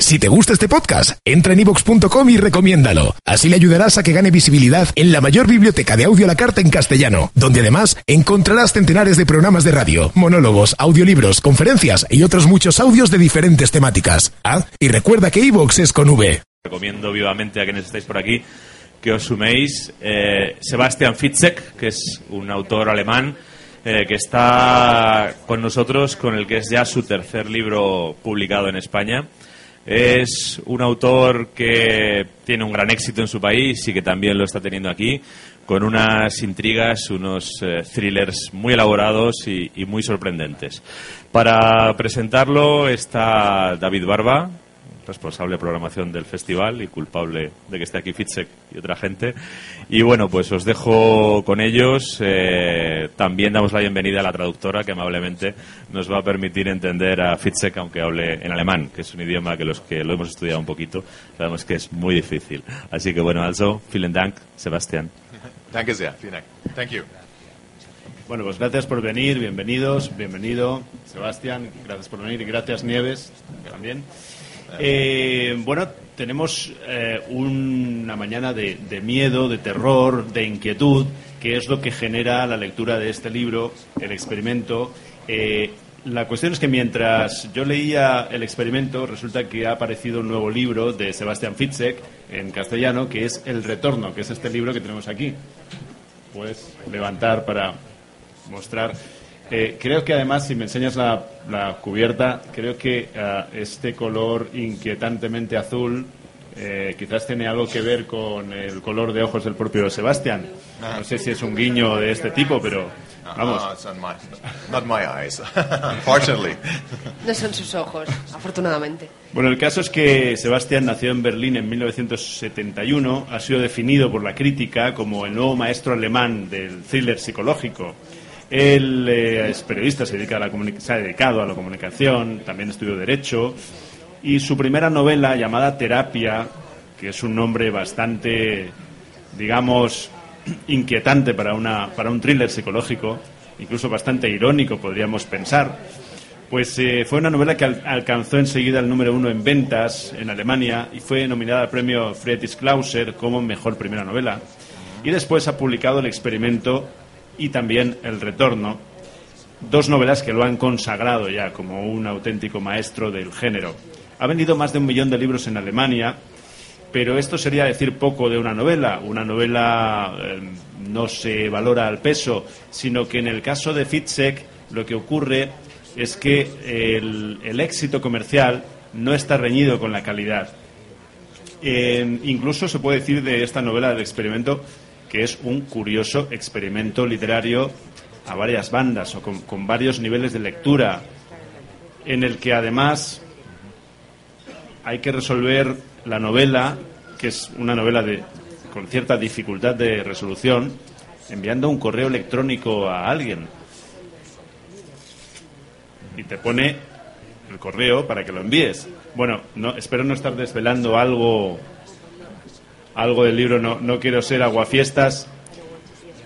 Si te gusta este podcast, entra en ivox.com y recomiéndalo. Así le ayudarás a que gane visibilidad en la mayor biblioteca de audio a la carta en castellano, donde además encontrarás centenares de programas de radio, monólogos, audiolibros, conferencias y otros muchos audios de diferentes temáticas. Ah, y recuerda que iVox es con V. Recomiendo vivamente a quienes estáis por aquí que os suméis. Eh, Sebastian Fitzek, que es un autor alemán eh, que está con nosotros, con el que es ya su tercer libro publicado en España. Es un autor que tiene un gran éxito en su país y que también lo está teniendo aquí, con unas intrigas, unos eh, thrillers muy elaborados y, y muy sorprendentes. Para presentarlo está David Barba, responsable de programación del festival y culpable de que esté aquí Fitzek y otra gente. Y bueno, pues os dejo con ellos. Eh, también damos la bienvenida a la traductora que amablemente nos va a permitir entender a Fitzek aunque hable en alemán, que es un idioma que los que lo hemos estudiado un poquito sabemos que es muy difícil. Así que bueno, also, vielen Dank, Sebastián. Danke sehr. Vielen Dank. Thank you. Bueno, pues gracias por venir, bienvenidos, bienvenido Sebastián, gracias por venir y gracias Nieves también. Eh, bueno, tenemos eh, una mañana de, miedo, de terror, de inquietud, que es lo que genera la lectura de este libro, el experimento. Eh, la cuestión es que mientras yo leía el experimento, resulta que ha aparecido un nuevo libro de Sebastián Fitzek en castellano, que es El Retorno, que es este libro que tenemos aquí. Puedes levantar para mostrar. Eh, creo que además, si me enseñas la, la cubierta, creo que ah, este color inquietantemente azul eh, quizás tiene algo que ver con el color de ojos del propio Sebastián. No sé si es un guiño de este tipo, pero vamos. No, not my, not my eyes, unfortunately. No son sus ojos, afortunadamente. Bueno, el caso es que Sebastián nació en Berlín en 1971, ha sido definido por la crítica como el nuevo maestro alemán del thriller psicológico. Él eh, es periodista, se, dedica a la se ha dedicado a la comunicación, también estudió Derecho, y su primera novela, llamada Terapia, que es un nombre bastante, digamos, inquietante para, una, para un thriller psicológico, incluso bastante irónico, podríamos pensar, pues eh, fue una novela que al- alcanzó enseguida el número uno en ventas en Alemania y fue nominada al premio Friedrich Klauser como mejor primera novela. Y después ha publicado El experimento y también El retorno, dos novelas que lo han consagrado ya como un auténtico maestro del género. Ha vendido más de un millón de libros en Alemania, pero esto sería decir poco de una novela. Una novela eh, no se valora al peso, sino que en el caso de Fitzek lo que ocurre es que el, el éxito comercial no está reñido con la calidad. Eh, incluso se puede decir de esta novela del experimento que es un curioso experimento literario a varias bandas o con, varios niveles de lectura, en el que además hay que resolver la novela, que es una novela de, con cierta dificultad de resolución, enviando un correo electrónico a alguien. Y te pone el correo para que lo envíes. Bueno, no, espero no estar desvelando algo, algo del libro, no, no quiero ser aguafiestas,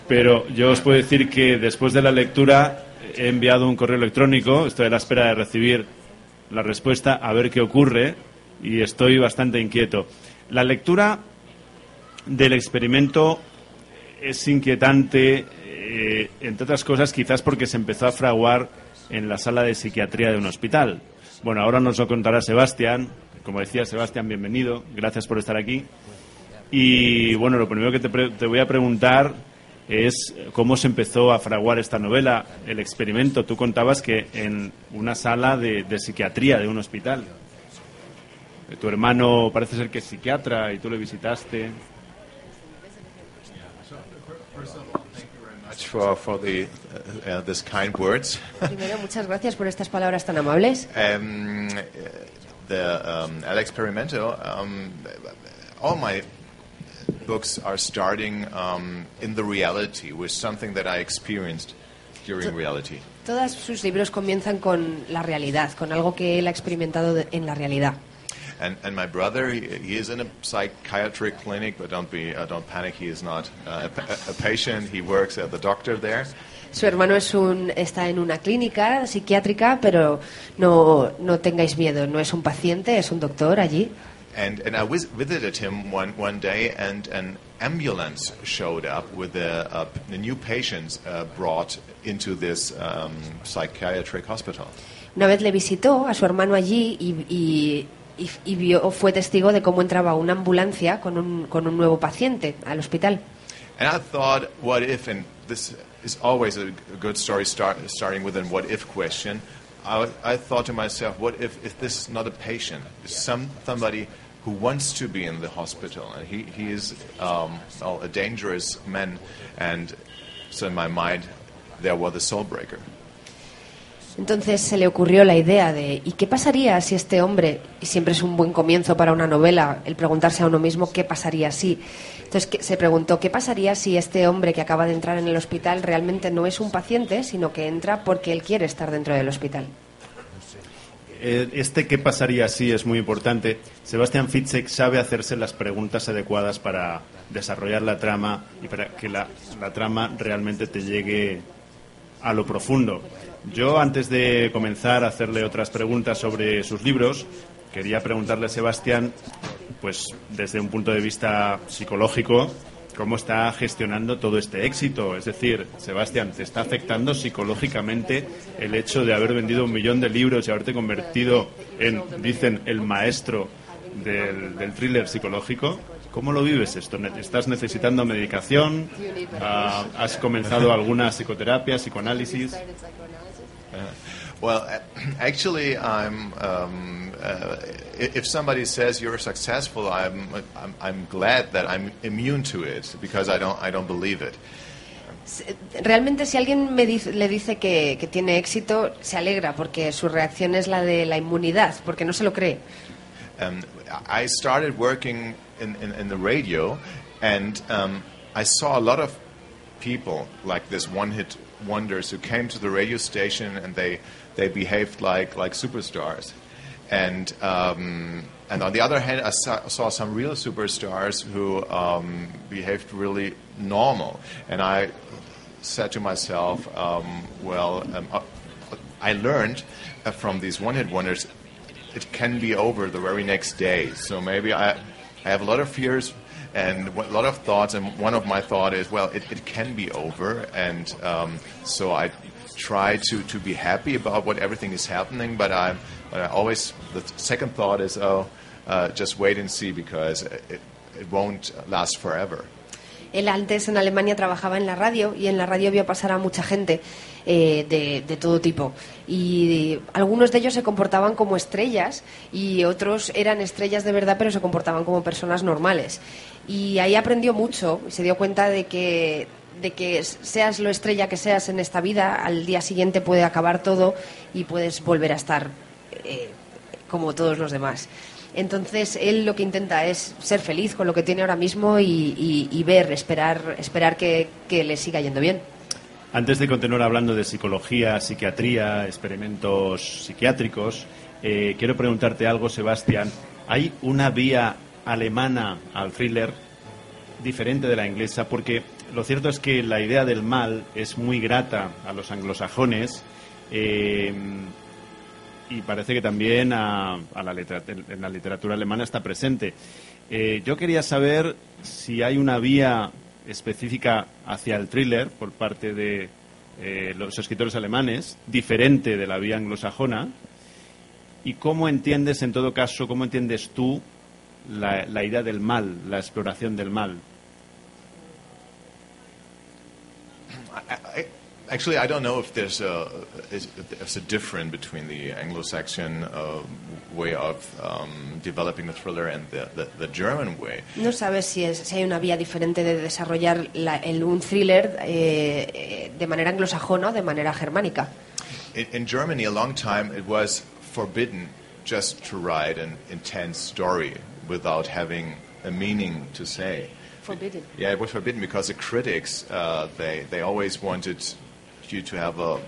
pero yo os puedo decir que después de la lectura he enviado un correo electrónico, estoy a la espera de recibir la respuesta, a ver qué ocurre, y estoy bastante inquieto. La lectura del experimento es inquietante, eh, entre otras cosas, quizás porque se empezó a fraguar en la sala de psiquiatría de un hospital. Bueno, ahora nos lo contará Sebastián. Como decía Sebastián, bienvenido. Gracias por estar aquí. Y bueno, lo primero que te, pre- te voy a preguntar es cómo se empezó a fraguar esta novela, el experimento. Tú contabas que en una sala de, de psiquiatría de un hospital. Eh, Tu hermano parece ser que es psiquiatra y tú le visitaste. Much for, for the, uh, uh, this kind words. Primero, muchas gracias por estas palabras tan amables. Um, the um, El Experimento, um, all my books are starting um, in the reality with something that I experienced during reality. Todos sus libros comienzan con la realidad, con algo que él ha experimentado de- en la realidad. And, and my brother, he, he is in a psychiatric clinic, but don't be, uh, don't panic. He is not uh, a, a patient. He works as the doctor there. Su hermano es un, está en una clínica psiquiátrica, pero no, no tengáis miedo, no es un paciente, es un doctor allí. And, and I vis- visited him one, one day, and an ambulance showed up with the, uh, the new patients uh, brought into this um, psychiatric hospital. Una vez le visitó a su hermano allí y, y- y- y vio, fue testigo de cómo entraba una ambulancia con un, con un nuevo paciente al hospital. And I thought, what if, and this is always a, a good story start, starting with a what if question. I, I thought to myself, what if, if this is not a patient, some, somebody who wants to be in the hospital, and he, is um, a dangerous man. And so in my mind, there was soul breaker. Entonces se le ocurrió la idea de ¿y qué pasaría si este hombre, y siempre es un buen comienzo para una novela, el preguntarse a uno mismo qué pasaría si. Entonces se preguntó qué pasaría si este hombre que acaba de entrar en el hospital realmente no es un paciente, sino que entra porque él quiere estar dentro del hospital. Eh, Este qué pasaría si es muy importante. Sebastián Fitzek sabe hacerse las preguntas adecuadas para desarrollar la trama y para que la, la trama realmente te llegue a lo profundo. Yo, antes de comenzar a hacerle otras preguntas sobre sus libros, quería preguntarle a Sebastián, pues desde un punto de vista psicológico, cómo está gestionando todo este éxito. Es decir, Sebastián, ¿te está afectando psicológicamente el hecho de haber vendido un millón de libros y haberte convertido en, dicen, el maestro del, del thriller psicológico? ¿Cómo lo vives esto? ¿Estás necesitando medicación? Ah, ¿Has comenzado alguna psicoterapia, psicoanálisis? Well, actually, I'm. Um, uh, if somebody says you're successful, I'm, I'm. I'm glad that I'm immune to it because I don't. I don't believe it. Realmente si alguien me dice- le dice que, que tiene éxito, se alegra porque su reacción es la de la inmunidad, porque no se lo cree. Um, I started working in, in, in the radio, and um, I saw a lot of people like this one-hit wonders who came to the radio station and they they behaved like like superstars, and um, and on the other hand, I saw, some real superstars who um, behaved really normal, and I said to myself, um, well, um, uh, I learned uh, from these one-hit wonders it can be over the very next day. So maybe I, I have a lot of fears and a lot of thoughts, and one of my thought is, well, it, it can be over, and um, so I try to, to be happy about what everything is happening, but I, but I always, the second thought is, oh, uh, just wait and see because it, it won't last forever. Él antes en Alemania trabajaba en la radio y en la radio vio pasar a mucha gente eh, de, todo tipo. Y algunos de ellos se comportaban como estrellas y otros eran estrellas de verdad pero se comportaban como personas normales. Y ahí aprendió mucho y se dio cuenta de que, de que seas lo estrella que seas en esta vida, al día siguiente puede acabar todo y puedes volver a estar eh, como todos los demás. Entonces él lo que intenta es ser feliz con lo que tiene ahora mismo y, y- y ver, esperar, esperar que, que le siga yendo bien. Antes de continuar hablando de psicología, psiquiatría, experimentos psiquiátricos, eh, quiero preguntarte algo, Sebastián. ¿Hay una vía alemana al thriller diferente de la inglesa? Porque lo cierto es que la idea del mal es muy grata a los anglosajones eh, y parece que también a, a la litera- en la literatura alemana está presente. Eh, yo quería saber si hay una vía específica hacia el thriller por parte de eh, los escritores alemanes, diferente de la vía anglosajona, y cómo entiendes, en todo caso, cómo entiendes tú la, la idea del mal, la exploración del mal. Actually, I don't know if there's a, is, if there's a difference between the Anglo-Saxon uh, way of um, developing the thriller and the, the, the German way. No sabes si, es, si hay una vía diferente de desarrollar la- el, un thriller eh, eh, de manera anglosajona o de manera germánica. In, in Germany, a long time, it was forbidden just to write an intense story without having a meaning to say. Forbidden. Yeah, it was forbidden because the critics uh, they they always wanted you to have a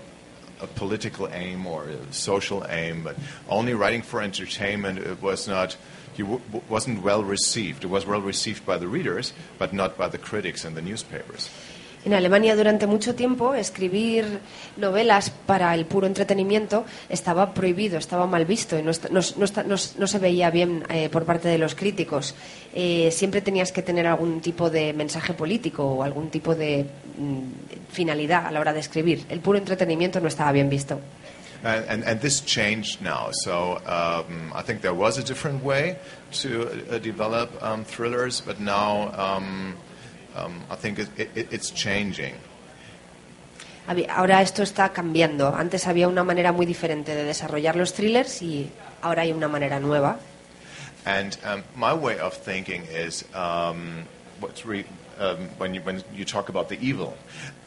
a political aim or a social aim, but only writing for entertainment it was not. W- w- wasn't well received. It was well received by the readers, but not by the critics and the newspapers. En Alemania durante mucho tiempo escribir novelas para el puro entretenimiento estaba prohibido, estaba mal visto y no, se veía bien eh, por parte de los críticos. Eh, siempre tenías que tener algún tipo de mensaje político o algún tipo de mm, finalidad a la hora de escribir. El puro entretenimiento no estaba bien visto. And, and, and this changed now. So um, I think there was a different way uh, um, thrillers, but now um, um, I think it, it, it's changing. Ahora esto está cambiando. Antes había una manera muy diferente de desarrollar los thrillers y ahora hay una manera nueva. And um, my way of thinking is um, what's re- um, when, you, when you talk about the evil,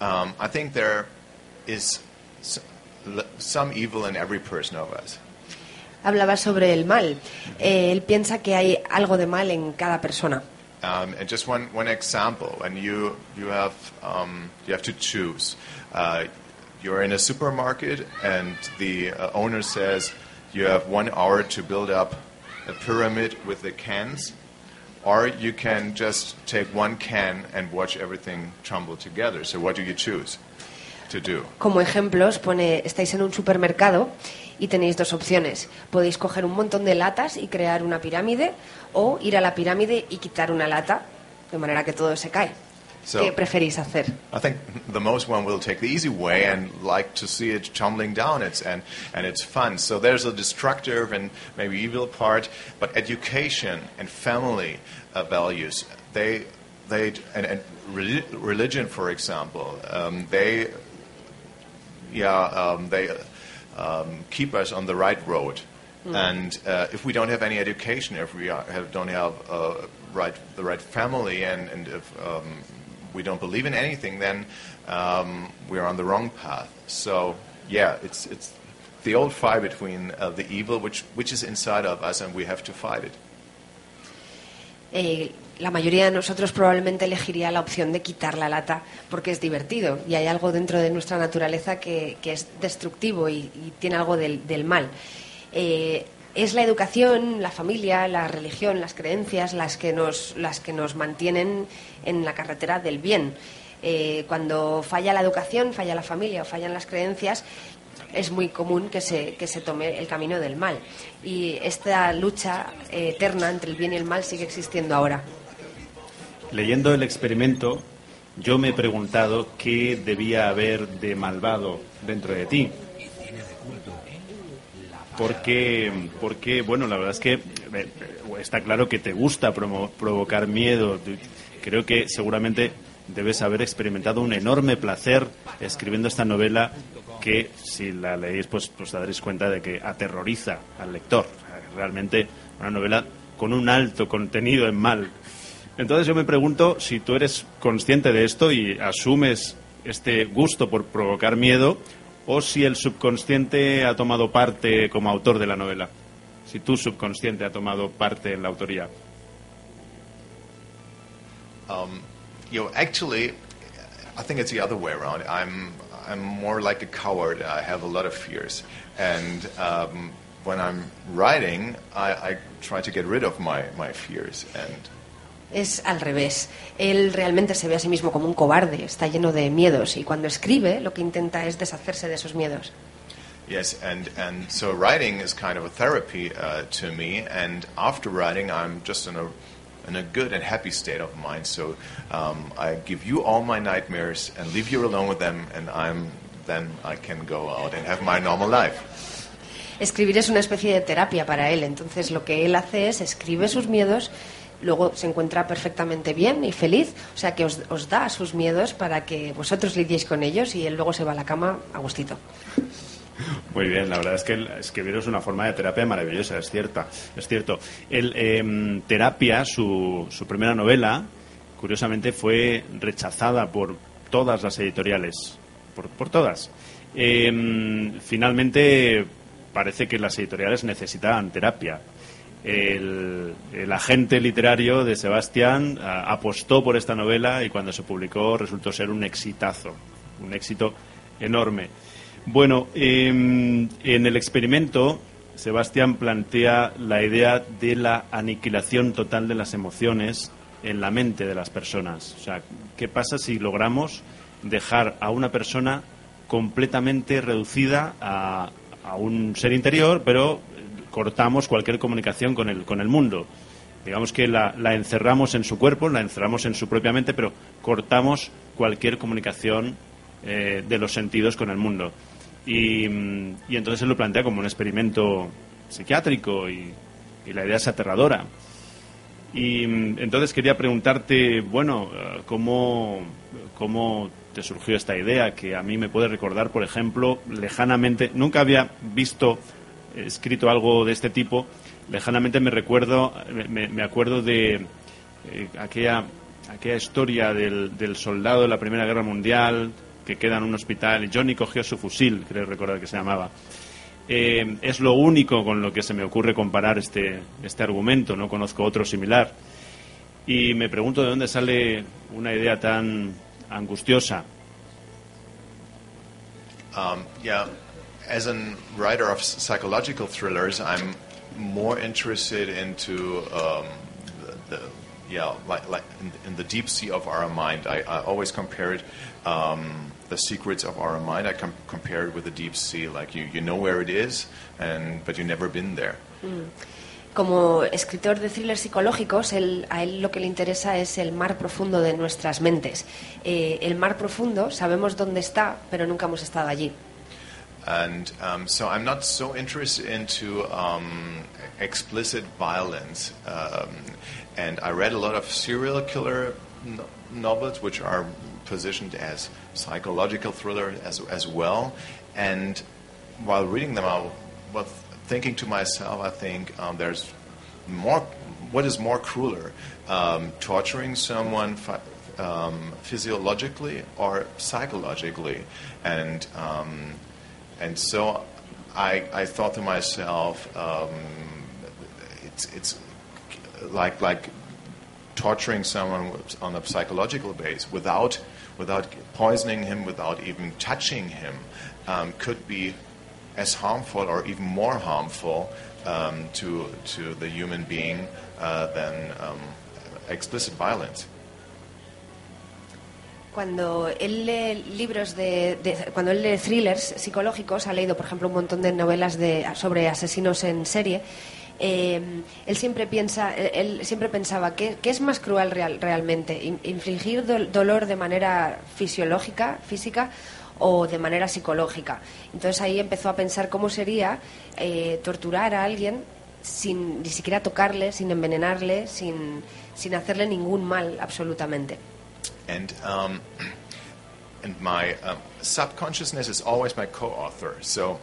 um, I think there is some evil in every person of us. Hablaba sobre el mal. Eh, él piensa que hay algo de mal en cada persona. Um, and just one, one example, and you, you, have, um, you have to choose. Uh, you're in a supermarket and the uh, owner says you have one hour to build up a pyramid with the cans, or you can just take one can and watch everything tumble together. So what do you choose to do? Como ejemplos, pone, estáis en un supermercado y tenéis dos opciones. Podéis coger un montón de latas y crear una pirámide o ir a la pirámide y quitar una lata de manera que todo se cae. So- ¿Qué preferís hacer? I think the most one will take the easy way and like to see it tumbling down. It's and and it's fun. So there's a destructive and maybe evil part, but education and family uh, values they they and, and reli- religion, for example, um, they yeah um, they um, keep us on the right road. And uh, if we don't have any education, if we are, have, don't have uh, right, the right family, and, and if um, we don't believe in anything, then um, we're on the wrong path. So, yeah, it's, it's the old fight between uh, the evil, which, which is inside of us, and we have to fight it. Eh, la mayoría de nosotros probablemente elegiría la opción de quitar la lata porque es divertido y hay algo dentro de nuestra naturaleza que, es destructivo y, tiene algo del, del mal. Eh, es la educación, la familia, la religión, las creencias las que nos, las que nos mantienen en la carretera del bien. Eh, cuando falla la educación, falla la familia o fallan las creencias, es muy común que se, que se tome el camino del mal. Y esta lucha eh, eterna entre el bien y el mal sigue existiendo ahora. Leyendo el experimento, yo me he preguntado qué debía haber de malvado dentro de ti. Porque, porque bueno, la verdad es que eh, está claro que te gusta provocar miedo. Creo que seguramente debes haber experimentado un enorme placer escribiendo esta novela que, si la leéis, pues, pues daréis cuenta de que aterroriza al lector. Realmente una novela con un alto contenido en mal. Entonces yo me pregunto si tú eres consciente de esto y asumes este gusto por provocar miedo o si el subconsciente ha tomado parte como autor de la novela. Si tu subconsciente ha tomado parte en la autoría. Um, you know, actually, I think it's the other way around. I'm I'm more like a coward. I have a lot of fears, and um, when I'm writing, I, I try to get rid of my, my fears. And Es al revés. Él realmente se ve a sí mismo como un cobarde, está lleno de miedos y cuando escribe lo que intenta es deshacerse de esos miedos. yes, and and so writing is kind of a therapy uh, to me. And after writing, I'm just in a in a good and happy state of mind. So um, I give you all my nightmares and leave you alone with them, and I'm then I can go out and have my normal life. Escribir es una especie de terapia para él, entonces lo que él hace es escribe sus miedos, luego se encuentra perfectamente bien y feliz, o sea que os, os da sus miedos para que vosotros lidiéis con ellos y él luego se va a la cama a gustito. Muy bien, la verdad es que el escribir es una forma de terapia maravillosa, es cierta, es cierto. El em, Terapia, su, su primera novela, curiosamente fue rechazada por todas las editoriales, por, por todas. Em, finalmente parece que las editoriales necesitaban terapia. El, agente literario de Sebastián apostó por esta novela y cuando se publicó resultó ser un exitazo, un éxito enorme. Bueno, em, en el experimento Sebastián plantea la idea de la aniquilación total de las emociones en la mente de las personas. O sea, ¿qué pasa si logramos dejar a una persona completamente reducida a, a un ser interior, pero cortamos cualquier comunicación con el, con el mundo? Digamos que la, encerramos en su cuerpo, la encerramos en su propia mente, pero cortamos cualquier comunicación eh, de los sentidos con el mundo. Y, y entonces él lo plantea como un experimento psiquiátrico y, y la idea es aterradora. Y entonces quería preguntarte, bueno, eh, ¿cómo, ¿cómo te surgió esta idea? Que a mí me puede recordar, por ejemplo, lejanamente, nunca había visto escrito algo de este tipo, lejanamente me recuerdo, me- acuerdo de eh, aquella, aquella historia del, soldado de la Primera Guerra Mundial que queda en un hospital y Johnny cogió su fusil, creo recordar que se llamaba. Eh, es lo único con lo que se me ocurre comparar este, este argumento, no conozco otro similar. Y me pregunto de dónde sale una idea tan angustiosa. Um, as a writer of psychological thrillers, I'm more interested um, the, in, the deep sea of our mind. I, I always compare it, um, the secrets of our mind. I com- compare it with the deep sea. Like you, you know where it is, and but you've never been there. Como escritor de thrillers psicológicos, a él lo que le interesa es el mar profundo de nuestras mentes. Eh, el mar profundo sabemos dónde está, pero nunca hemos estado allí. And um, so I'm not so interested into um, explicit violence. Um, and I read a lot of serial killer no- novels, which are positioned as psychological thriller as, as well. And while reading them, I was thinking to myself, I think um, there's more. What is more crueler, um, torturing someone phi- um, physiologically or psychologically? And and so I, I thought to myself, um, it's, it's like, like torturing someone on a psychological base without, without poisoning him, without even touching him, um, could be as harmful or even more harmful um, to, to the human being uh, than um, explicit violence. Cuando él lee libros de, de- cuando él lee thrillers psicológicos, ha leído, por ejemplo, un montón de novelas de, sobre asesinos en serie. eh, él siempre piensa, él, siempre pensaba que, es más cruel real- realmente, In- infligir dol- dolor de manera fisiológica, física o de manera psicológica. Entonces ahí empezó a pensar cómo sería eh, torturar a alguien sin ni siquiera tocarle, sin envenenarle, sin, sin hacerle ningún mal absolutamente. And um, and my um, subconsciousness is always my co-author. So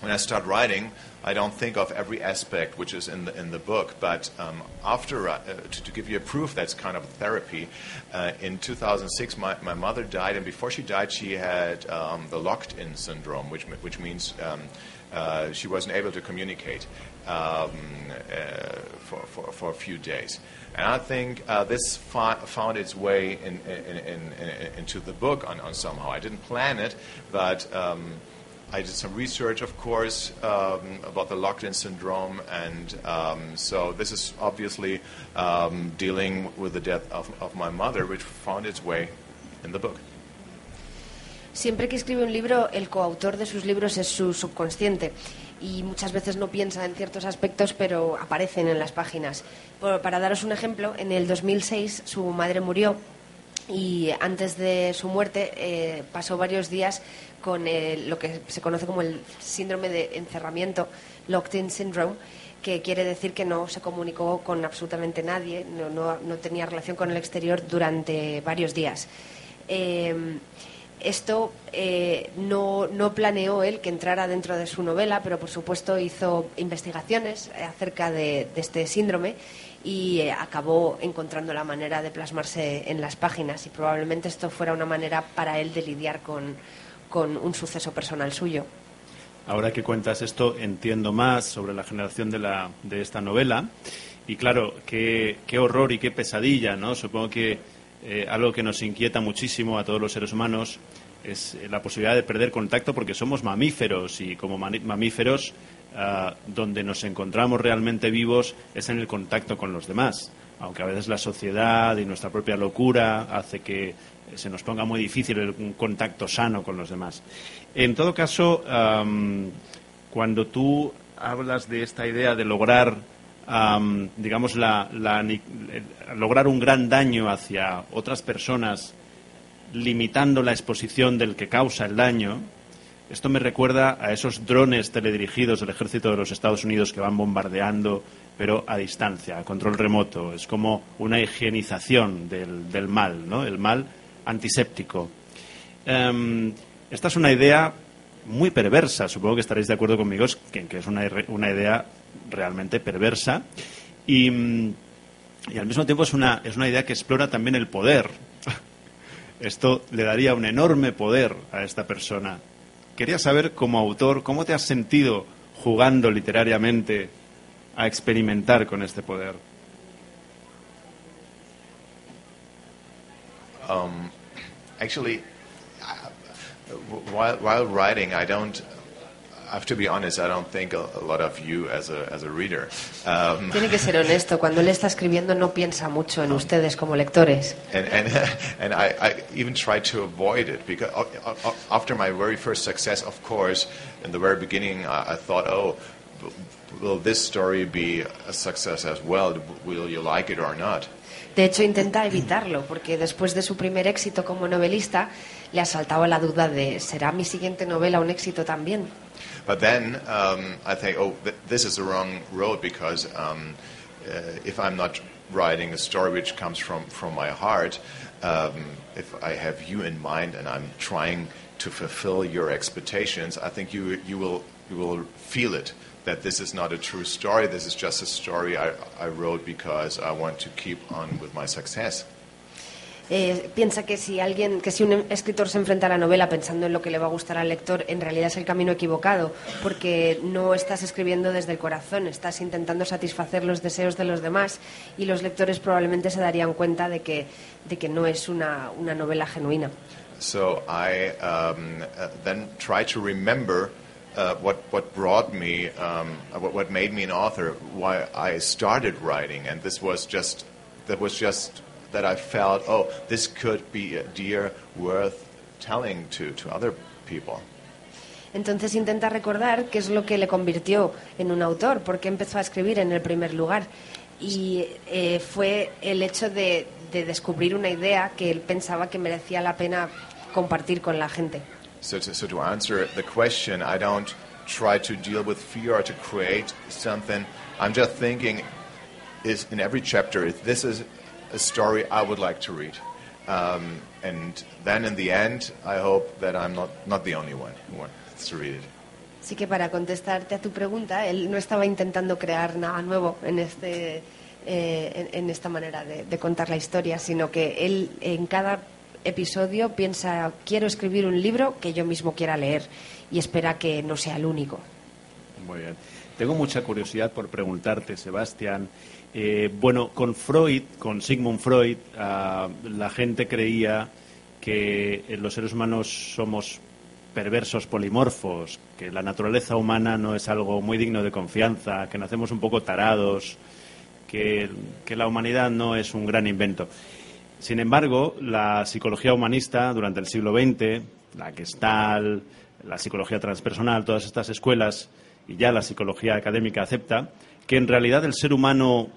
when I start writing, I don't think of every aspect which is in the in the book. But um, after uh, to, to give you a proof, that's kind of therapy. Uh, in 2006, my, my mother died, and before she died, she had um, the locked-in syndrome, which which means um, uh, she wasn't able to communicate um, uh, for, for for a few days. And I think uh, this found its way in, in, in, in, into the book on, on somehow. I didn't plan it, but um, I did some research, of course, um, about the locked-in syndrome, and um, so this is obviously um, dealing with the death of, of my mother, which found its way in the book. Siempre que escribe un libro, el coautor de sus libros es su subconsciente y muchas veces no piensa en ciertos aspectos, pero aparecen en las páginas. Por- para daros un ejemplo, en el 2006 su madre murió y antes de su muerte eh, pasó varios días con el- lo que se conoce como el síndrome de encerramiento, locked-in syndrome, que quiere decir que no se comunicó con absolutamente nadie, no tenía relación con el exterior durante varios días. Eh, esto eh, no, no planeó él que entrara dentro de su novela, pero por supuesto hizo investigaciones acerca de, de este síndrome y eh, acabó encontrando la manera de plasmarse en las páginas y probablemente esto fuera una manera para él de lidiar con, con un suceso personal suyo. ahora que cuentas esto, entiendo más sobre la generación de, la, de esta novela. Y claro, qué, qué horror y qué pesadilla, ¿no? Supongo que eh, algo que nos inquieta muchísimo a todos los seres humanos es la posibilidad de perder contacto porque somos mamíferos y como mamíferos ah, donde nos encontramos realmente vivos es en el contacto con los demás. Aunque a veces la sociedad y nuestra propia locura hace que se nos ponga muy difícil un contacto sano con los demás. En todo caso, cuando tú hablas de esta idea de lograr, digamos, lograr un gran daño hacia otras personas, limitando la exposición del que causa el daño, esto me recuerda a esos drones teledirigidos del ejército de los Estados Unidos que van bombardeando, pero a distancia, a control remoto. Es como una higienización del, mal, ¿no? El mal antiséptico. Em, esta es una idea muy perversa, supongo que estaréis de acuerdo conmigo, que, que es una, idea realmente perversa y, y, al mismo tiempo es una, es una idea que explora también el poder. Esto le daría un enorme poder a esta persona. Quería saber, como autor, cómo te has sentido jugando literariamente a experimentar con este poder. Um, actually, while, while writing, I don't. Tiene que ser honesto. Cuando él está escribiendo, no piensa mucho en ustedes como lectores. And, and, and I, I even tried to avoid it because after my very first success, of course, in the very beginning, I, I thought, oh, will this story be a success as well? Will you like it or not? De hecho, intenta evitarlo, porque después de su primer éxito como novelista, le asaltaba la duda de ¿será mi siguiente novela un éxito también? But then um, I think, oh, th this is the wrong road because um, uh, if I'm not writing a story which comes from, from my heart, um, if I have you in mind and I'm trying to fulfill your expectations, I think you, you, will, you will feel it that this is not a true story. This is just a story I, I wrote because I want to keep on with my success. Eh, piensa que si alguien, que si un escritor se enfrenta a la novela pensando en lo que le va a gustar al lector, en realidad es el camino equivocado, porque no estás escribiendo desde el corazón, estás intentando satisfacer los deseos de los demás y los lectores probablemente se darían cuenta de que, de que no es una, una novela genuina. So I um, uh, then try to remember uh, what what brought me, um, what, what made me an author, why I started writing, and this was just that was just that I felt, oh, this could be a dear worth telling to to other people. Entonces intenta recordar qué es lo que le convirtió en un autor, por qué empezó a escribir en el primer lugar. Y eh, fue el hecho de, de descubrir una idea que él pensaba que merecía la pena compartir con la gente. So to, so to answer the question, I don't try to deal with fear or to create something. I'm just thinking, is in every chapter, this is a story I would like to read. Um, and then in the end, I hope that I'm not, not the only one who wants to read it. Así que para contestarte a tu pregunta, él no estaba intentando crear nada nuevo en, este, eh, en, en esta manera de, de contar la historia, sino que él en cada episodio piensa, quiero escribir un libro que yo mismo quiera leer y espera que no sea el único. Muy bien. Tengo mucha curiosidad por preguntarte, Sebastián. Eh, bueno, con Freud, con Sigmund Freud, uh, la gente creía que los seres humanos somos perversos polimorfos, que la naturaleza humana no es algo muy digno de confianza, que nacemos un poco tarados, que, que la humanidad no es un gran invento. Sin embargo, la psicología humanista durante el siglo XX, la Gestalt, la psicología transpersonal, todas estas escuelas y ya la psicología académica acepta que en realidad el ser humano,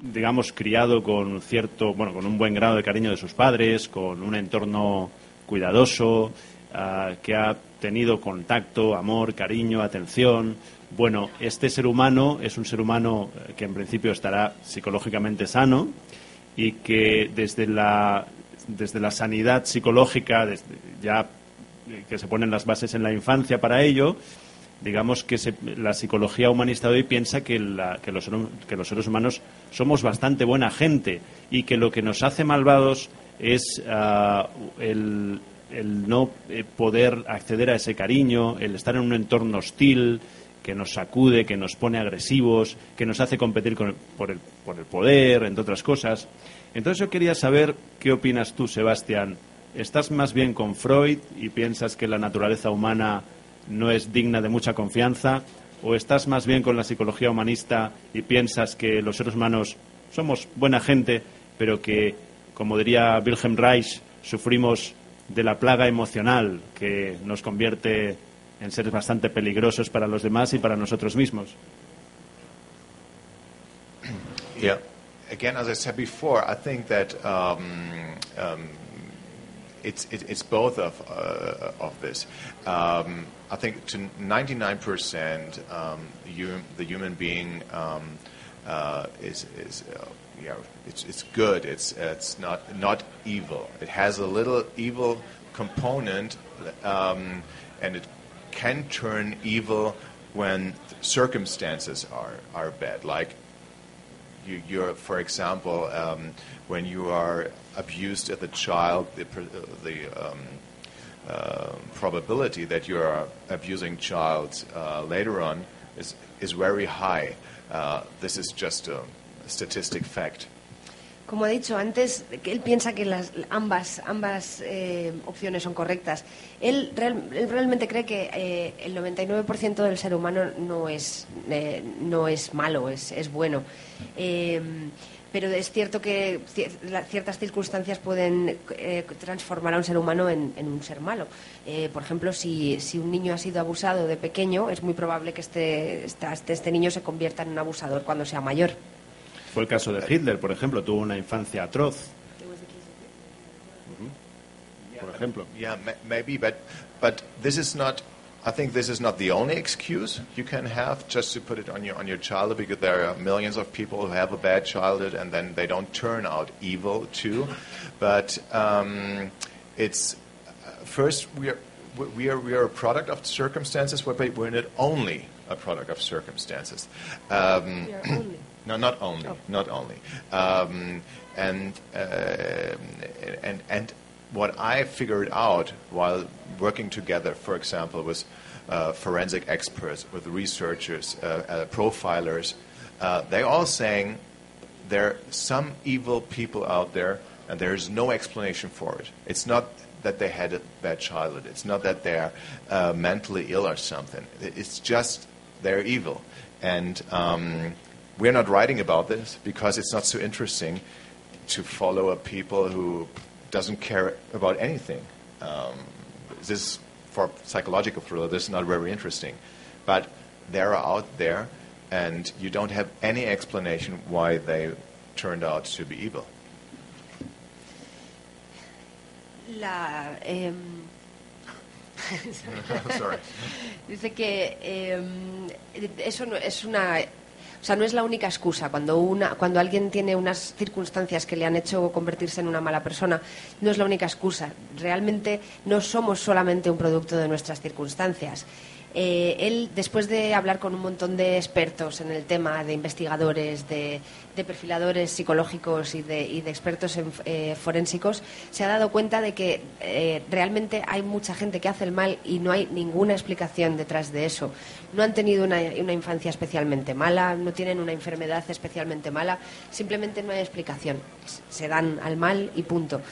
digamos, criado con cierto, bueno, con un buen grado de cariño de sus padres, con un entorno cuidadoso, ah, que ha tenido contacto, amor, cariño, atención. Bueno, este ser humano es un ser humano eh, que en principio estará psicológicamente sano, y que desde la, desde la sanidad psicológica, ya que se ponen las bases en la infancia para ello, digamos que la psicología humanista hoy piensa que, que, los, que los seres humanos somos bastante buena gente y que lo que nos hace malvados es ah, el, el no eh, poder acceder a ese cariño, el estar en un entorno hostil que nos sacude, que nos pone agresivos, que nos hace competir por, el, por el poder, entre otras cosas. Entonces yo quería saber qué opinas tú, Sebastián. ¿Estás más bien con Freud y piensas que la naturaleza humana no es digna de mucha confianza? ¿O estás más bien con la psicología humanista y piensas que los seres humanos somos buena gente, pero que, como diría Wilhelm Reich, sufrimos de la plaga emocional que nos convierte en seres bastante peligrosos para los demás y para nosotros mismos? Yeah. Again, as I said before, I think that um, um, it's, it, it's both of, uh, of this. Um, I think to 99% um, the human being um, uh, is, is uh, yeah, it's, it's good. It's, it's not, not evil. It has a little evil component, um, and it can turn evil when circumstances are, are bad. Like you, you're, for example, um, when you are abused as a child, the, the um, uh, probability that you are abusing child uh, later on is, is very high. Uh, this is just a statistic fact. Como ha dicho antes, él piensa que las, ambas, ambas eh, opciones son correctas. Él, real, él, realmente cree que eh, el 99% del ser humano no es, eh, no es malo, es, es bueno. Pero es cierto que ciertas circunstancias pueden eh, transformar a un ser humano en, en un ser malo. Eh, por ejemplo, si, si, un niño ha sido abusado de pequeño, es muy probable que este, este, este niño se convierta en un abusador cuando sea mayor. Fue el caso de Hitler, por ejemplo, tuvo una infancia atroz. Por ejemplo. Yeah, maybe, but, but this is not I think this is not the only excuse you can have just to put it on your on your childhood because there are millions of people who have a bad childhood and then they don't turn out evil too. But um, it's first we are we are we are a product of circumstances, but we're not only a product of circumstances. Um, no, not only, oh. not only. Um, and uh, and and what I figured out while working together, for example, with uh, forensic experts, with researchers, uh, uh, profilers, uh, they're all saying there are some evil people out there, and there is no explanation for it. It's not that they had a bad childhood. It's not that they're uh, mentally ill or something. It's just they're evil, and um, we're not writing about this because it's not so interesting to follow a people who doesn't care about anything. Um, this for psychological thriller, this is not very interesting, but they're out there, and you don't have any explanation why they turned out to be evil. La, eh, Sorry. Dice que eh, eso no, es una O sea, no es la única excusa. Cuando, una, cuando alguien tiene unas circunstancias que le han hecho convertirse en una mala persona, no es la única excusa. Realmente no somos solamente un producto de nuestras circunstancias. Eh, él, después de hablar con un montón de expertos en el tema, de investigadores, de, perfiladores psicológicos y de, expertos en, eh, forensicos, se ha dado cuenta de que eh, realmente hay mucha gente que hace el mal y no hay ninguna explicación detrás de eso. No han tenido una infancia especialmente mala, no tienen una enfermedad especialmente mala, simplemente no hay explicación. Se dan al mal y punto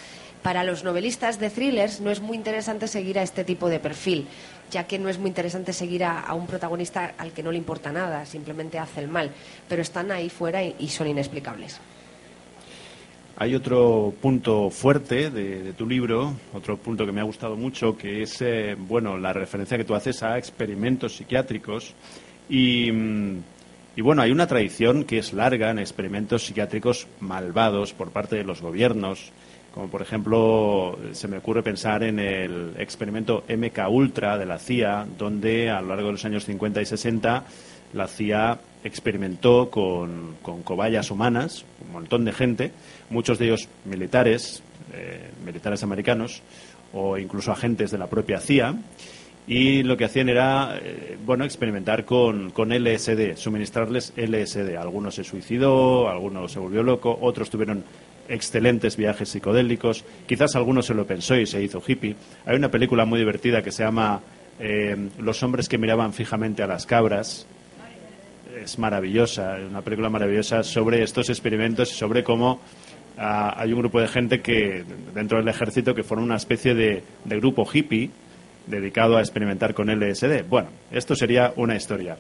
para los novelistas de thrillers no es muy interesante seguir a este tipo de perfil ya que no es muy interesante seguir a, un protagonista al que no le importa nada, simplemente hace el mal, pero están ahí fuera y, son inexplicables. Hay otro punto fuerte de, tu libro, otro punto que me ha gustado mucho, que es eh, bueno la referencia que tú haces a experimentos psiquiátricos y, mm, y bueno hay una tradición que es larga en experimentos psiquiátricos malvados por parte de los gobiernos como por ejemplo se me ocurre pensar en el experimento MK Ultra de la CIA, donde a lo largo de los años 50 y 60 la CIA experimentó con, cobayas humanas, un montón de gente, muchos de ellos militares, eh, militares americanos o incluso agentes de la propia CIA, y lo que hacían era eh, bueno experimentar con, con, LSD, suministrarles LSD. Algunos se suicidó, algunos se volvió loco, otros tuvieron excelentes viajes psicodélicos. Quizás alguno se lo pensó y se hizo hippie. Hay una película muy divertida que se llama eh, Los hombres que miraban fijamente a las cabras. Es maravillosa, una película maravillosa sobre estos experimentos y sobre cómo ah, hay un grupo de gente que dentro del ejército que forma una especie de, de grupo hippie dedicado a experimentar con LSD. Bueno, esto sería una historia.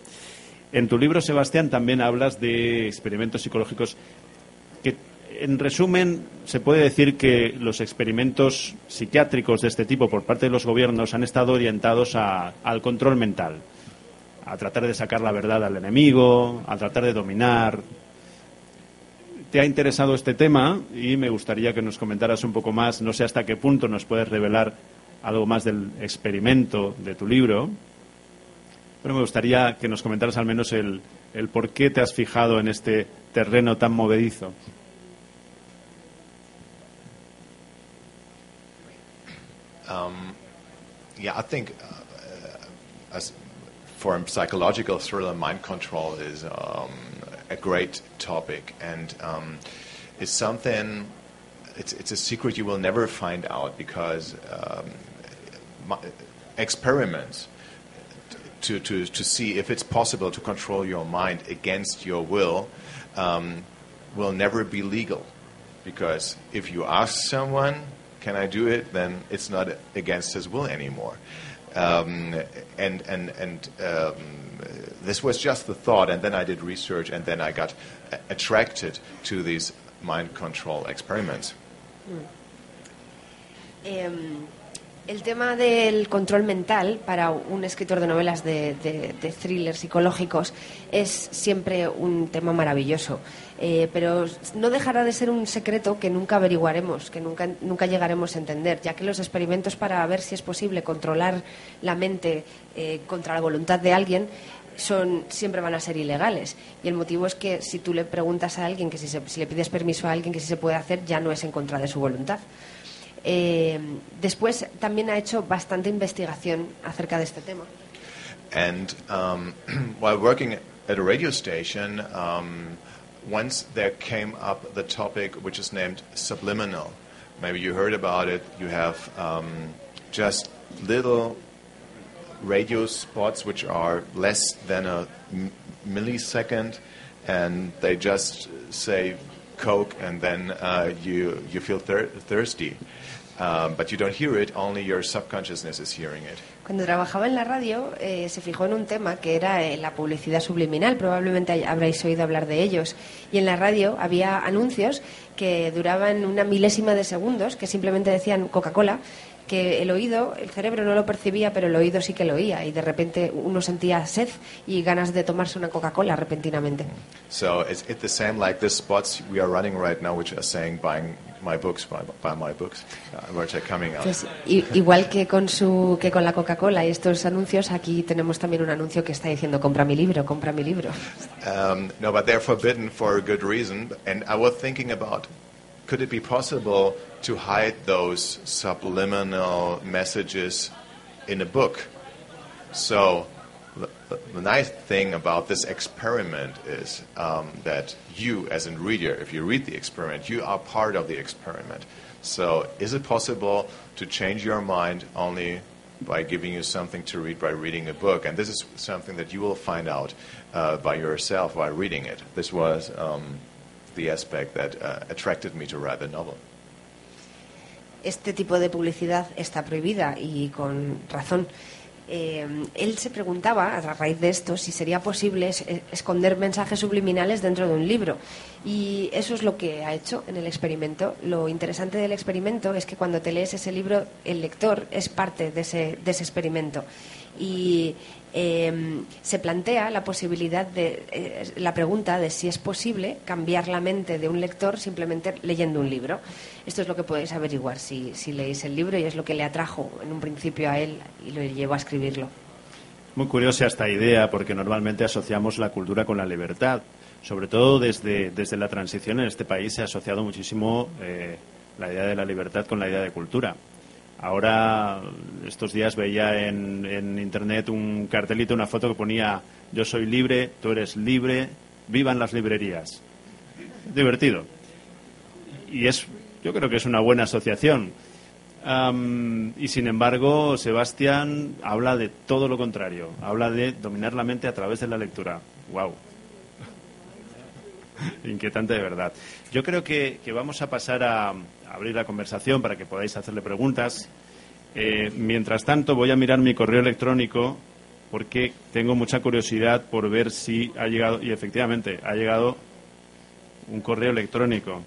En tu libro, Sebastián, también hablas de experimentos psicológicos en resumen, se puede decir que los experimentos psiquiátricos de este tipo por parte de los gobiernos han estado orientados al control mental, a tratar de sacar la verdad al enemigo, a tratar de dominar. Te ha interesado este tema y me gustaría que nos comentaras un poco más, no sé hasta qué punto nos puedes revelar algo más del experimento de tu libro, pero me gustaría que nos comentaras al menos el por qué te has fijado en este terreno tan movedizo. Um, yeah, I think uh, for a psychological thriller, mind control is um, a great topic, and um, it's something. It's it's a secret you will never find out because um, experiments to, to, to see if it's possible to control your mind against your will um, will never be legal. Because if you ask someone, can I do it, then it's not against his will anymore. Um, and and, and um, this was just the thought, and then I did research, and then I got attracted to these mind control experiments. Em, el tema del control mental para un escritor de novelas de, de- de thrillers psicológicos es siempre un tema maravilloso. Eh, pero no dejará de ser un secreto que nunca averiguaremos, que nunca, nunca llegaremos a entender, ya que los experimentos para ver si es posible controlar la mente eh, contra la voluntad de alguien son siempre van a ser ilegales y el motivo es que si tú le preguntas a alguien que si, se- si le pides permiso a alguien que si se puede hacer ya no es en contra de su voluntad Eh, después también ha hecho bastante investigación acerca de este tema And um, while working at a radio station, um, once there came up the topic which is named subliminal. Maybe you heard about it. You have um, just little radio spots which are less than a millisecond, and they just say Coke, and then uh, you you feel thir- thirsty. Um, but you don't hear it. Only your subconsciousness is hearing it. Cuando trabajaba en la radio eh, se fijó en un tema que era eh, la publicidad subliminal. Probablemente habréis oído hablar de ellos. Y en la radio había anuncios que duraban una milésima de segundos, que simplemente decían Coca-Cola, que el oído, el cerebro no lo percibía, pero el oído sí que lo oía. Y de repente uno sentía sed y ganas de tomarse una Coca-Cola repentinamente. So it's, it's the same like the spots we are running right now, which are saying buying my books, buy, buy my books, uh, which are coming out. Pues, igual que con su que con la Coca-Cola y estos anuncios, aquí tenemos también un anuncio que está diciendo compra mi libro, compra mi libro. Um, no, but they're forbidden for a good reason. And I was thinking about could it be possible to hide those subliminal messages in a book? So the, nice thing about this experiment is um, that you, as a reader, if you read the experiment, you are part of the experiment. So is it possible to change your mind only by giving you something to read by reading a book? And this is something that you will find out uh, by yourself by reading it. This was um, the aspect that uh, attracted me to write the novel. este tipo de publicidad está prohibida y con razón. Eh, él se preguntaba, a raíz de esto, si sería posible eh, esconder mensajes subliminales dentro de un libro. Y eso es lo que ha hecho en el experimento. Lo interesante del experimento es que cuando te lees ese libro, el lector es parte de ese, de ese experimento. Y eh, se plantea la posibilidad de, eh, la pregunta de si es posible cambiar la mente de un lector simplemente leyendo un libro. Esto es lo que podéis averiguar si, si leéis el libro y es lo que le atrajo en un principio a él y lo llevó a escribirlo. Muy curiosa esta idea porque normalmente asociamos la cultura con la libertad. Sobre todo desde, desde la transición en este país se ha asociado muchísimo eh, la idea de la libertad con la idea de cultura. Ahora, estos días veía en, en internet un cartelito, una foto que ponía yo soy libre, tú eres libre, vivan las librerías. Divertido. y es, yo creo que es una buena asociación. Y sin embargo, Sebastián habla de todo lo contrario. Habla de dominar la mente a través de la lectura. ¡Wow! Inquietante de verdad. Yo creo que, que vamos a pasar a abrir la conversación para que podáis hacerle preguntas. Eh, mientras tanto, voy a mirar mi correo electrónico porque tengo mucha curiosidad por ver si ha llegado, y efectivamente, ha llegado un correo electrónico.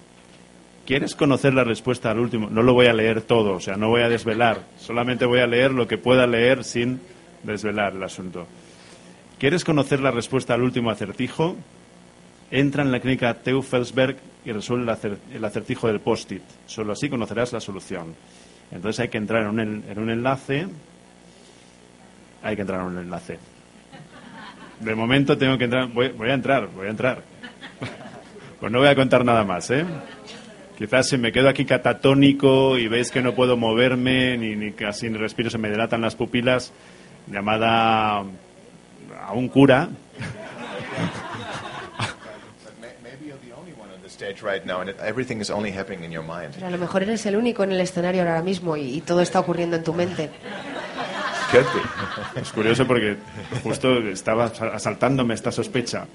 ¿Quieres conocer la respuesta al último? No lo voy a leer todo, o sea, no voy a desvelar, solamente voy a leer lo que pueda leer sin desvelar el asunto. ¿Quieres conocer la respuesta al último acertijo? Entra en la clínica Teufelsberg y resuelve el acer- el acertijo del post-it. Solo así conocerás la solución. Entonces hay que entrar en un, en- en un enlace. Hay que entrar en un enlace. De momento tengo que entrar. Voy, voy a entrar, voy a entrar. Pues no voy a contar nada más, ¿eh? Quizás si me quedo aquí catatónico y veis que no puedo moverme, ni, ni casi ni respiro, se me dilatan las pupilas, llamada a un cura. But may, maybe you're the only one on the stage right now, and it, everything is only happening in your mind. Pero a lo mejor eres el único en el escenario ahora mismo y, y todo está ocurriendo en tu mente. Es curioso porque justo estaba asaltándome esta sospecha.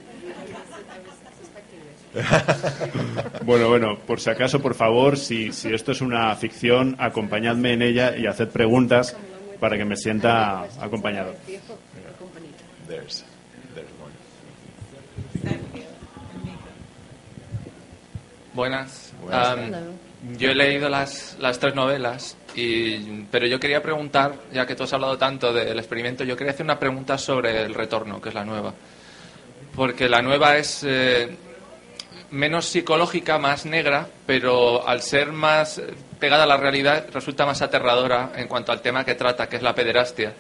Bueno, bueno, por si acaso, por favor, si, si esto es una ficción, acompañadme en ella y haced preguntas para que me sienta acompañado. There's, there's one. Buenas. Buenas. Yo he leído las, las tres novelas, y, pero yo quería preguntar, ya que tú has hablado tanto del experimento, yo quería hacer una pregunta sobre el retorno, que es la nueva. Porque la nueva es eh, menos psicológica, más negra, pero al ser más pegada a la realidad resulta más aterradora en cuanto al tema que trata, que es la pederastia.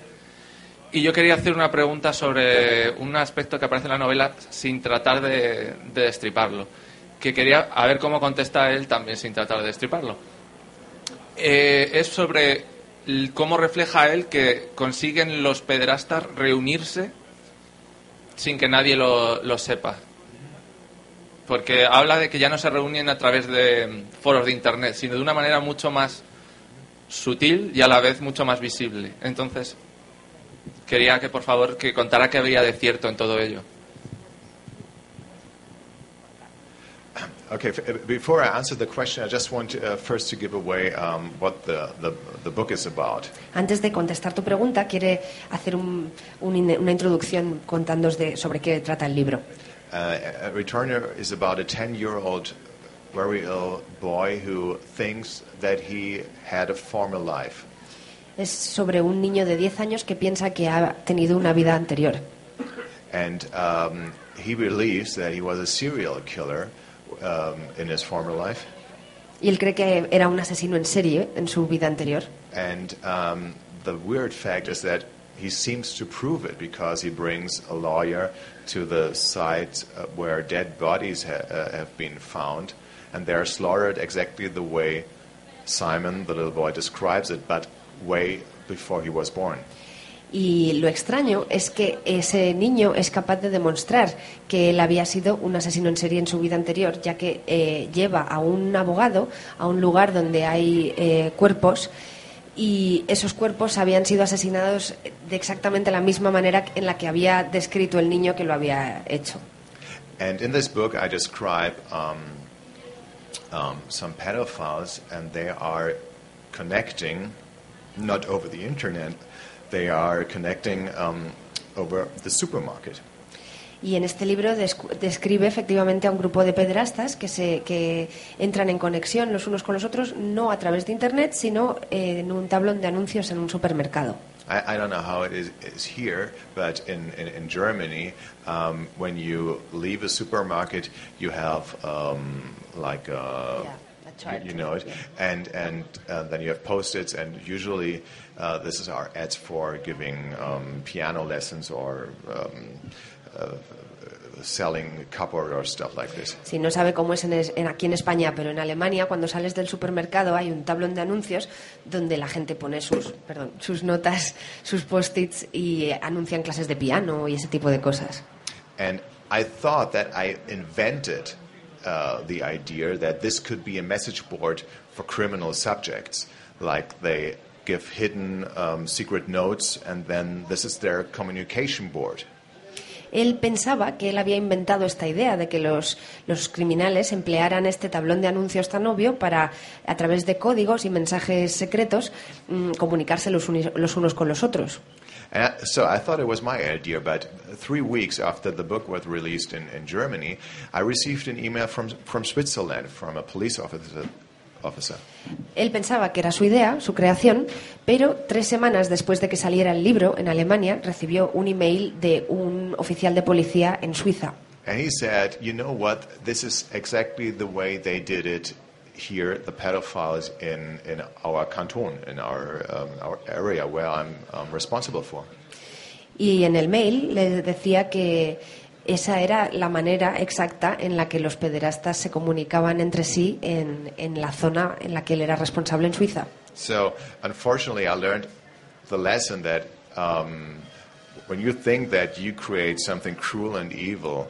Y yo quería hacer una pregunta sobre un aspecto que aparece en la novela sin tratar de, de destriparlo. Que quería a ver cómo contesta él también sin tratar de destriparlo. Eh, es sobre cómo refleja él que consiguen los pederastas reunirse sin que nadie lo, lo sepa. Porque habla de que ya no se reúnen a través de mm, foros de internet, sino de una manera mucho más sutil y a la vez mucho más visible. Entonces, quería que por favor que contara qué había de cierto en todo ello. Okay, uh, before I answer the question, I just want to, uh, first to give away um, what the, the, the book is about. Antes de contestar tu pregunta, quiere hacer un- un in- una introducción contándoos de, sobre qué trata el libro. Uh, Returner is about a 10 year old, very ill boy who thinks that he had a former life. Es sobre un niño de 10 años que piensa que ha tenido una vida anterior. And um, he believes that he was a serial killer um, in his former life. Y él cree que era un asesino en serie en su vida anterior. And um, the weird fact is that he seems to prove it because he brings a lawyer to the site uh, where dead bodies ha- uh, have been found, and they are slaughtered exactly the way Simon, the little boy, describes it, but way before he was born. Y lo extraño es que ese niño es capaz de demostrar que él había sido un asesino en serie en su vida anterior, ya que eh, lleva a un abogado a un lugar donde hay eh, cuerpos y esos cuerpos habían sido asesinados de exactamente la misma manera en la que había descrito el niño que lo había hecho. And in this book, I describe um, um, some pedophiles, and they are connecting, internet, they are connecting um, over the supermarket. Y en este libro describe efectivamente a un grupo de pederastas que, se, que entran en conexión los unos con los otros, no a través de Internet, sino eh, en un tablón de anuncios en un supermercado. I, I don't know how it is, is here, but in, in, in Germany, um, when you leave a supermarket, you have um, like a, Yeah, a chart. you know it, Yeah. and and uh, then you have post-its, and usually uh, this is our ads for giving um, piano lessons or um, uh, selling cupboard or stuff like this. Si no sabe cómo es en, es- en- aquí en España, pero en Alemania, cuando sales del supermercado hay un tablón de anuncios donde la gente pone sus, perdón, sus notas, sus post-its y eh, anuncian clases de piano y ese tipo de cosas. And I thought that I invented uh, the idea that this could be a message board for criminal subjects, like they give hidden um, secret notes, and then this is their communication board. Él pensaba que él había inventado esta idea de que los, los criminales emplearan este tablón de anuncios tan obvio para, a través de códigos y mensajes secretos, mm, comunicarse los, uni- los unos con los otros. And so I thought it was my idea, but three weeks after the book was released in, in Germany, I received an email from, from Switzerland from a police officer. officer. Él pensaba que era su idea, su creación, pero tres semanas después de que saliera el libro en Alemania recibió un email de un oficial de policía en Suiza. And he said, You know what? This is exactly the way they did it here, the pedophiles in, in our canton, in our, um, our area where I'm um, responsible for. Y en el mail le decía que esa era la manera exacta en la que los pederastas se comunicaban entre sí en, en la zona en la que él era responsable en Suiza. So, unfortunately, I learned the lesson that um, when you think that you create something cruel and evil,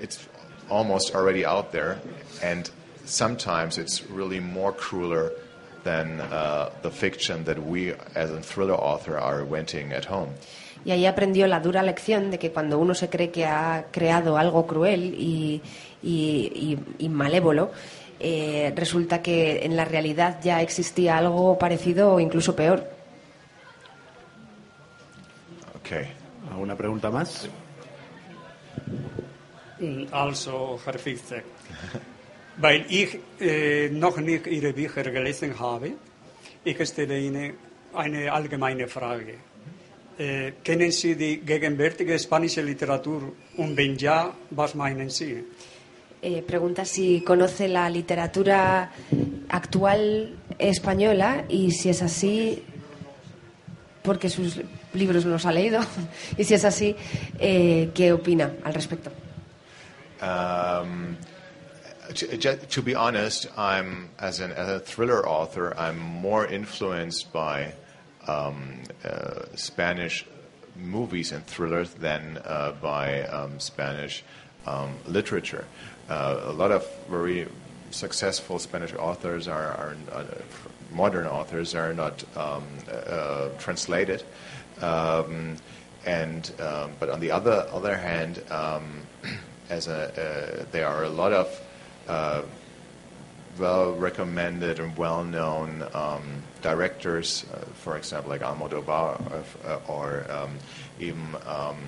it's almost already out there, and sometimes it's really more crueler than uh, the fiction that we, as a thriller author, are inventing at home. Y ahí aprendió la dura lección de que cuando uno se cree que ha creado algo cruel y, y- y- y malévolo, eh, resulta que en la realidad ya existía algo parecido o incluso peor. Okay. ¿Alguna pregunta más? Mm, Also, Herr weil ich äh, noch nicht Ihre Bücher gelesen habe, ich stelle Ihnen eine allgemeine Frage. Äh, kennen Sie die gegenwärtige spanische Literatur und wenn ja, was meinen Sie? Eh, pregunta si conoce la literatura actual española y si es así, porque sus libros no los ha leído, y si es así, eh, ¿qué opina al respecto? Um, to, to be honest, I'm as, an, as a thriller author, I'm more influenced by um, uh, Spanish movies and thrillers than uh, by um, Spanish um, literature. Uh, a lot of very successful Spanish authors are, are uh, modern authors are not um, uh, translated. Um, and um, but on the other other hand, as a uh, there are a lot of uh, well recommended and well known um, directors, uh, for example, like Almodovar, uh, or um, even um,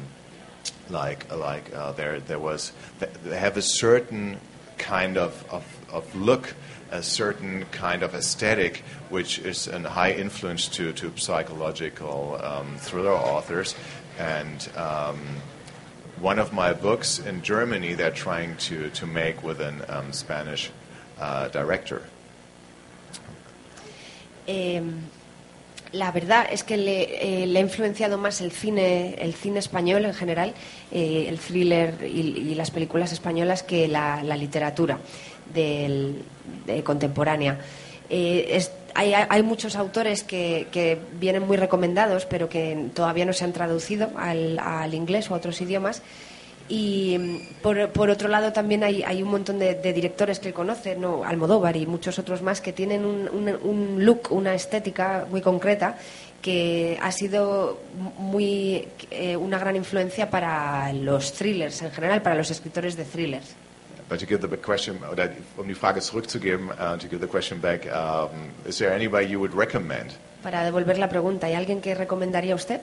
like like uh, there there was they have a certain kind of, of, of look, a certain kind of aesthetic, which is a high influence to to psychological um, thriller authors, and. One of my books in Germany they're trying to, to make with an um, Spanish uh, director. Eh, la verdad es que le, eh, le ha influenciado más el cine, el cine español en general, eh, el thriller y, y las películas españolas que la, la literatura del- de contemporánea. Eh, hay, hay muchos autores que, vienen muy recomendados, pero que todavía no se han traducido al, inglés o a otros idiomas. Y mm, por, otro lado también hay, un montón de, directores que él conoce, ¿no? Almodóvar y muchos otros más, que tienen un look, una estética muy concreta que ha sido muy eh, una gran influencia para los thrillers en general, para los escritores de thrillers. But to give the question, oder um die Frage zurückzugeben, uh, to give the question back, um, is there anybody you would recommend? Para devolver la pregunta, ¿hay alguien que recomendaría usted?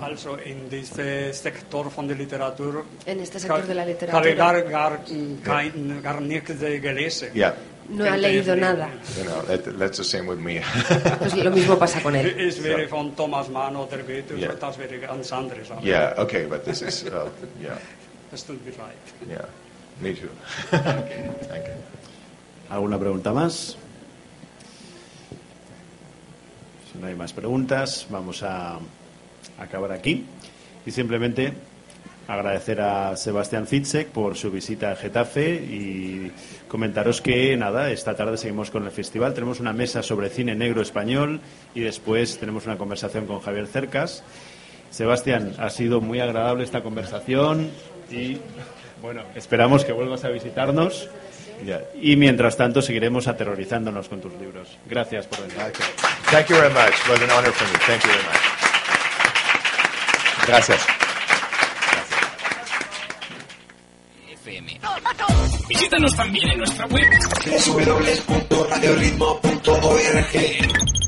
Also in diesem Sektor von der Literatur En este sector de la literatura gar, gar, kein, gar nichts gelesen. Yeah, no ha leído nada. you know, that, that's the same with me. Pues lo mismo pasa con él. Es wäre von Thomas Mann oder Goethe, Ja. das wäre ganz andere Sache. yeah, okay, but this is, uh, yeah, Yeah, me too. Thank you. ¿Alguna pregunta más? Si no hay más preguntas, vamos a acabar aquí. Y simplemente agradecer a Sebastián Fitzek por su visita a Getafe y comentaros que, nada, esta tarde seguimos con el festival. Tenemos una mesa sobre cine negro español y después tenemos una conversación con Javier Cercas. Sebastián, ha sido muy agradable esta conversación y Bueno, esperamos que vuelvas a visitarnos Yeah. y mientras tanto seguiremos aterrorizándonos con tus libros. Gracias por venir. Okay. Thank you very much. It was an honor for me. Thank you very much. Gracias. FM. Visítanos también en nuestra web www.radioritmo.org